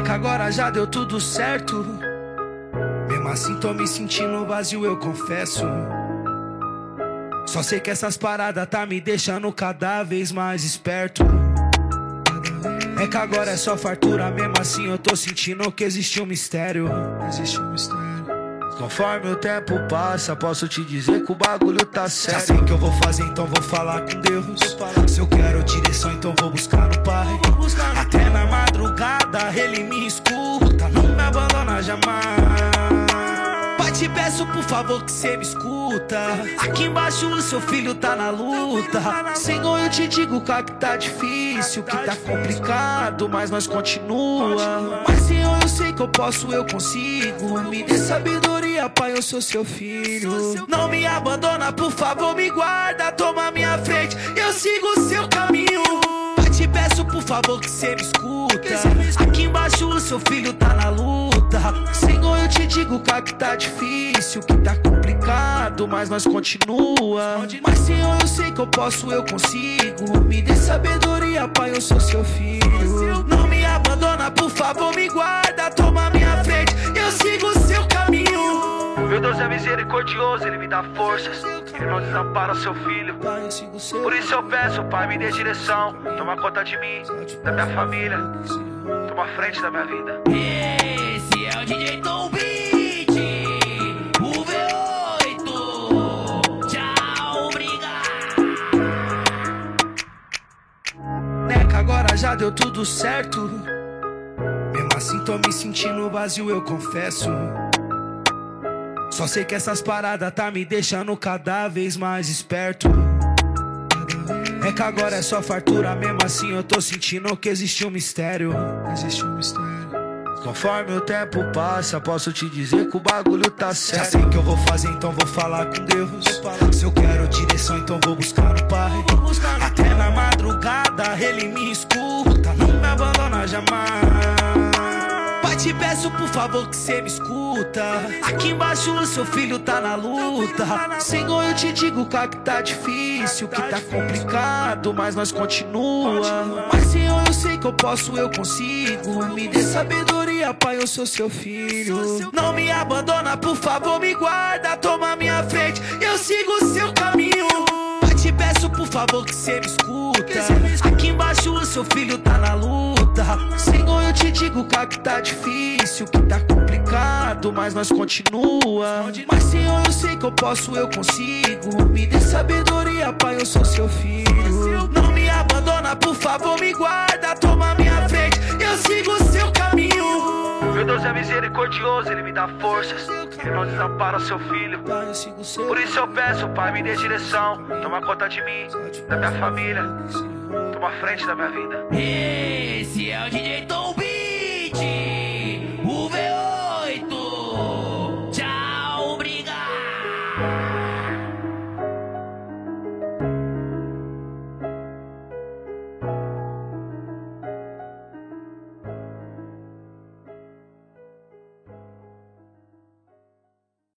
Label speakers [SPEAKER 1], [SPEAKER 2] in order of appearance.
[SPEAKER 1] que agora já deu tudo certo. Mesmo assim tô me sentindo vazio, eu confesso. Só sei que essas paradas tá me deixando cada vez mais esperto. É que agora é só fartura, mesmo assim eu tô sentindo que existe um mistério. Existe um mistério. Conforme o tempo passa, posso te dizer que o bagulho tá certo. Já sei o que eu vou fazer, então vou falar com Deus. Se eu quero direção, então vou buscar no Pai. Até na madrugada ele me escuta, não me abandona jamais. Pai, te peço por favor que cê me escuta. Aqui embaixo o seu filho tá na luta. Senhor, eu te digo cá que tá difícil, que tá complicado, mas nós continua. Que eu posso, eu consigo. Me dê sabedoria, Pai, eu sou seu filho. Não me abandona, por favor, me guarda, toma minha frente. Eu sigo o seu caminho. Pai, te peço por favor que cê me escuta. Aqui embaixo o seu filho tá na luta. Senhor, eu te digo cá que tá difícil, que tá complicado, mas nós continua. Mas Senhor, eu sei que eu posso, eu consigo. Me dê sabedoria, Pai, eu sou seu filho. Não me abandona, por favor, me guarda,
[SPEAKER 2] Meu Deus é misericordioso, Ele me dá forças. Ele não desampara o seu filho. Por isso eu peço, Pai, me dê direção. Toma conta de mim, da minha família. Toma frente da minha vida.
[SPEAKER 3] Esse é o DJ Tom Beat, o V8. Tchau, obrigado.
[SPEAKER 1] que agora já deu tudo certo. Mesmo assim tô me sentindo vazio, eu confesso. Só sei que essas paradas tá me deixando cada vez mais esperto. É que agora é só fartura, mesmo assim eu tô sentindo que existe um mistério. Existe um mistério. Conforme o tempo passa, posso te dizer que o bagulho tá certo. Já sei que eu vou fazer, então vou falar com Deus. Se eu quero direção, então vou buscar no Pai. Até na madrugada ele me escuta, não me abandona jamais. Te peço por favor que cê me escuta. Aqui embaixo o seu filho tá na luta. Senhor, eu te digo cá que tá difícil, que tá complicado, mas nós continua. Mas Senhor, eu sei que eu posso, eu consigo. Me dê sabedoria, Pai, eu sou seu filho. Não me abandona, por favor, me guarda, toma minha frente. Eu sigo o seu caminho. Favor que cê me escuta. Aqui embaixo o seu filho tá na luta. Senhor, eu te digo cá que tá difícil, que tá complicado, mas nós continua. Mas Senhor, eu sei que eu posso, eu consigo. Me dê sabedoria, Pai, eu sou seu filho. Não me abandona, por favor, me guarda,
[SPEAKER 2] Deus é misericordioso, Ele me dá forças. Ele não desampara o seu filho. Por isso eu peço, Pai, me dê direção. Toma conta de mim, da minha família. Toma frente da minha vida.
[SPEAKER 3] Esse é o Beat.